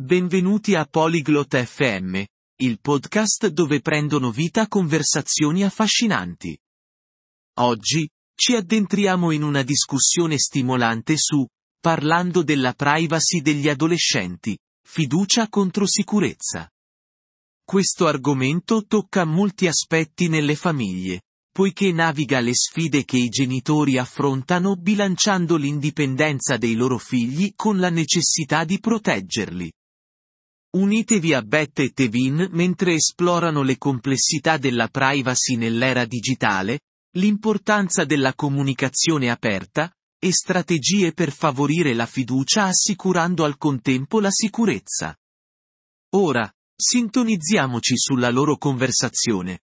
Benvenuti a Polyglot FM, il podcast dove prendono vita conversazioni affascinanti. Oggi, ci addentriamo in una discussione stimolante su, parlando della privacy degli adolescenti, fiducia contro sicurezza. Questo argomento tocca molti aspetti nelle famiglie, poiché naviga le sfide che i genitori affrontano bilanciando l'indipendenza dei loro figli con la necessità di proteggerli. Unitevi a Beth e Tevin mentre esplorano le complessità della privacy nell'era digitale, l'importanza della comunicazione aperta, e strategie per favorire la fiducia assicurando al contempo la sicurezza. Ora, sintonizziamoci sulla loro conversazione.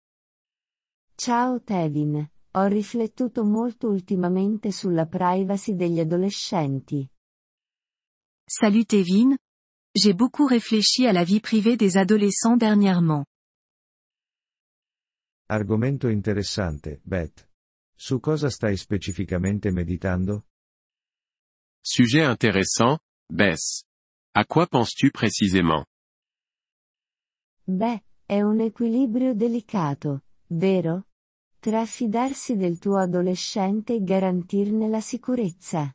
Ciao Tevin, ho riflettuto molto ultimamente sulla privacy degli adolescenti. Salut Tevin, J'ai beaucoup réfléchi à la vie privée des adolescents dernièrement. Argomento interessante, Beth. Su cosa stai specificamente meditando? Sujet intéressant, Bess. À quoi penses-tu précisément? Beh, è un equilibrio delicato, vero? Tra fidarsi del tuo adolescente e garantirne la sicurezza.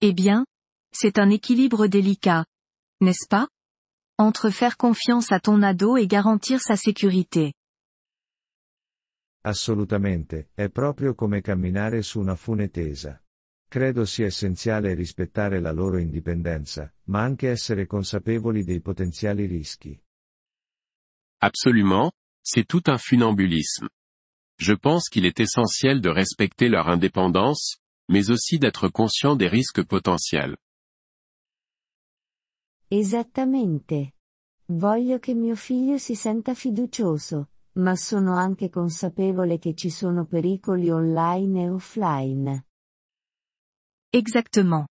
Eh bien, c'est un équilibre délicat. N'est-ce pas? Entre faire confiance à ton ado et garantir sa sécurité. Assolutamente, è proprio come camminare su una fune tesa. Credo sia essenziale rispettare la loro indipendenza, ma anche essere consapevoli dei potenziali rischi. Absolument, c'est tout un funambulisme. Je pense qu'il est essentiel de respecter leur indépendance, mais aussi d'être conscient des risques potentiels. Esattamente. Voglio che mio figlio si senta fiducioso, ma sono anche consapevole che ci sono pericoli online e offline. Exactement.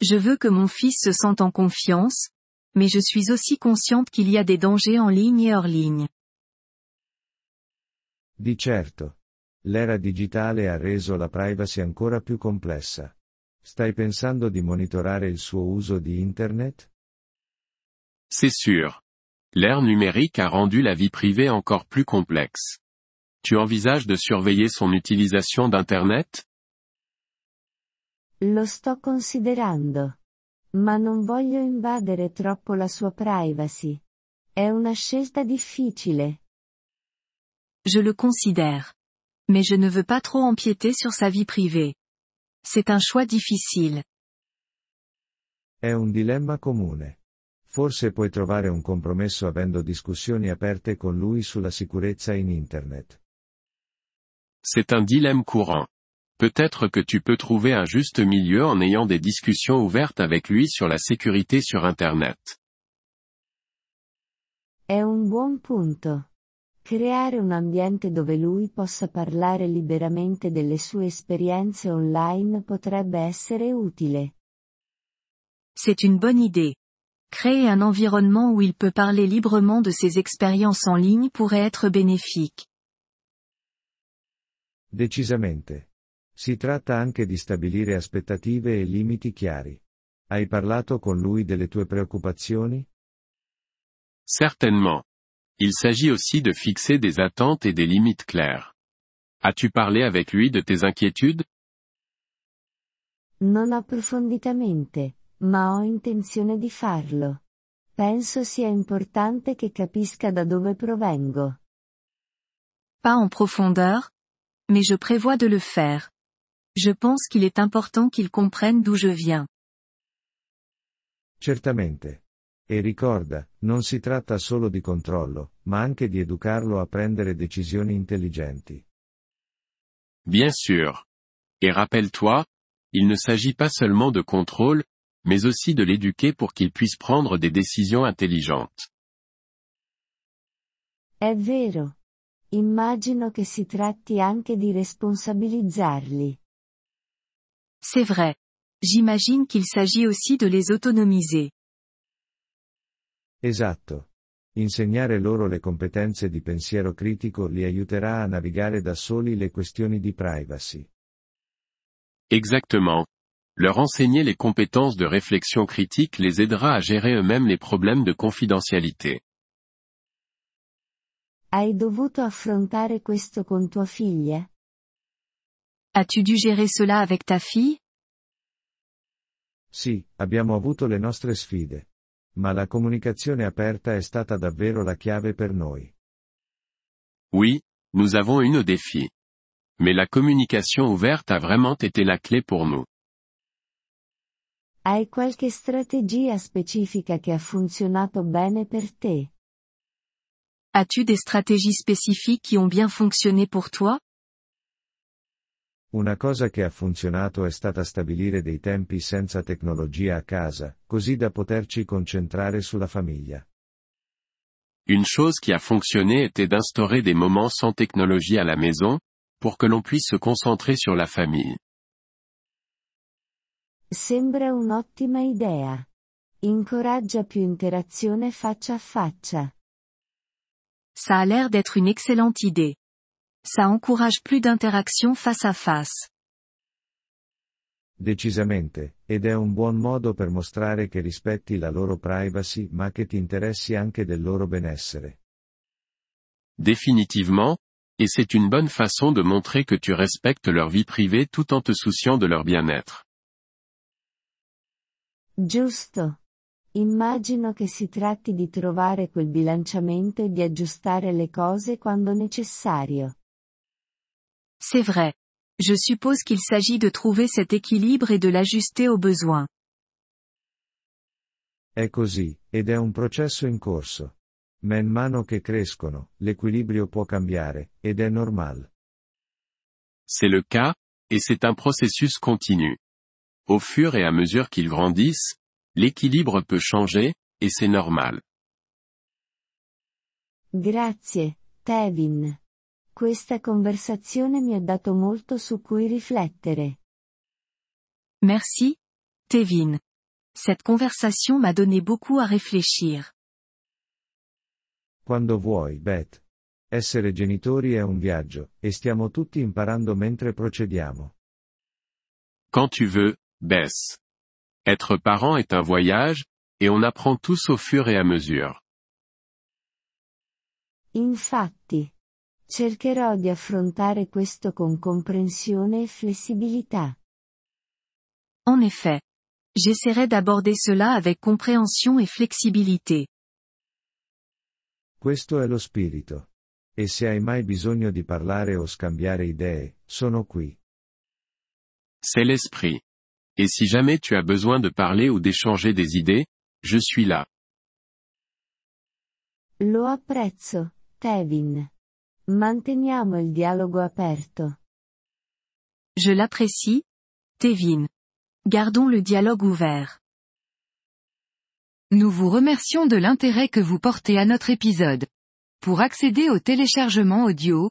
Je veux que mon fils se sente en confiance, mais je suis aussi consciente qu'il y a des dangers en ligne et hors ligne. Di certo. L'era digitale ha reso la privacy ancora più complessa. Stai pensando di monitorare il suo uso di Internet? C'est sûr. L'ère numérique a rendu la vie privée encore plus complexe. Tu envisages de surveiller son utilisation d'Internet? Lo sto considerando. Ma non voglio invadere troppo la sua privacy. È una scelta difficile. Je le considère. Mais je ne veux pas trop empiéter sur sa vie privée. C'est un choix difficile. È un dilemma comune. Forse puoi trovare un compromesso avendo discussioni aperte con lui sulla sicurezza in Internet. C'est un dilemme courant. Peut-être que tu peux trouver un juste milieu en ayant des discussions ouvertes avec lui sur la sécurité sur Internet. È un buon punto. Creare un ambiente dove lui possa parlare liberamente delle sue esperienze online potrebbe essere utile. C'est une bonne idée. Créer un environnement où il peut parler librement de ses expériences en ligne pourrait être bénéfique. Decisamente. Si tratta anche di stabilire aspettative e limiti chiari. Hai parlato con lui delle tue preoccupazioni? Certainement. Il s'agit aussi de fixer des attentes et des limites claires. As-tu parlé avec lui de tes inquiétudes? Non approfonditamente, ma ho intenzione di farlo. Penso sia importante che capisca da dove provengo. Pas en profondeur Mais je prévois de le faire. Je pense qu'il est important qu'il comprenne d'où je viens. Certamente. E ricorda, non si tratta solo di controllo, ma anche di educarlo a prendere decisioni intelligenti. Bien sûr. Et rappelle-toi, il ne s'agit pas seulement de contrôle, mais aussi de l'éduquer pour qu'il puisse prendre des décisions intelligentes. È vero. Immagino che si tratti anche di responsabilizzarli. C'est vrai. J'imagine qu'il s'agit aussi de les autonomiser. Esatto. Insegnare loro le competenze di pensiero critico li aiuterà a navigare da soli le questioni di privacy. Exactement. Leur enseigner les compétences de réflexion critique les aidera à gérer eux-mêmes les problèmes de confidentialité. Hai dovuto affrontare questo con tua figlia? As-tu dû gérer cela avec ta fille? Sì, abbiamo avuto le nostre sfide. Ma la comunicazione aperta è stata davvero la chiave per noi. Oui, nous avons eu nos défis. Mais la communication ouverte a vraiment été la clé pour nous. Hai qualche strategia specifica che ha funzionato bene per te? As-tu des stratégies spécifiques qui ont bien fonctionné pour toi? Una cosa che ha funzionato è stata stabilire dei tempi senza tecnologia a casa, così da poterci concentrare sulla famiglia. Une chose qui a fonctionné était d'instaurer des moments sans technologie à la maison, pour que l'on puisse se concentrer sur la famille. Sembra un'ottima idea. Incoraggia più interazione faccia a faccia. Ça a l'air d'être une excellente idée. Ça encourage plus d'interaction face à face. Decisamente, ed è un buon modo per mostrare che rispetti la loro privacy ma che ti interessi anche del loro benessere. Définitivement, et c'est une bonne façon de montrer que tu respectes leur vie privée tout en te souciant de leur bien-être. Giusto. Immagino che si tratti di trovare quel bilanciamento e di aggiustare le cose quando necessario. C'est vrai. Je suppose qu'il s'agit de trouver cet équilibre et de l'ajuster aux besoins. È così, ed è un processo in corso. Man mano che crescono, l'equilibrio può cambiare, ed è normale. C'est le cas, et c'est un processus continu. Au fur et à mesure qu'ils grandissent, l'équilibre peut changer, et c'est normal. Grazie, Tevin. Questa conversazione mi ha dato molto su cui riflettere. Merci, Tevin. Cette conversation m'a donné beaucoup à réfléchir. Quando vuoi, Beth. Essere genitori è un viaggio, e stiamo tutti imparando mentre procediamo. Quand tu veux, Bess. Être parent est un voyage, et on apprend tous au fur et à mesure. Infatti. Cercherò di affrontare questo con comprensione e flessibilità. En effet. J'essaierai d'aborder cela avec compréhension et flexibilité. Questo è lo spirito. E se hai mai bisogno di parlare o scambiare idee, sono qui. C'est l'esprit. Et si jamais tu as besoin de parler ou d'échanger des idées, je suis là. Lo apprezzo, Tevin. Manteniamo il dialogo aperto. Je l'apprécie, Tevin. Gardons le dialogue ouvert. Nous vous remercions de l'intérêt que vous portez à notre épisode. Pour accéder au téléchargement audio,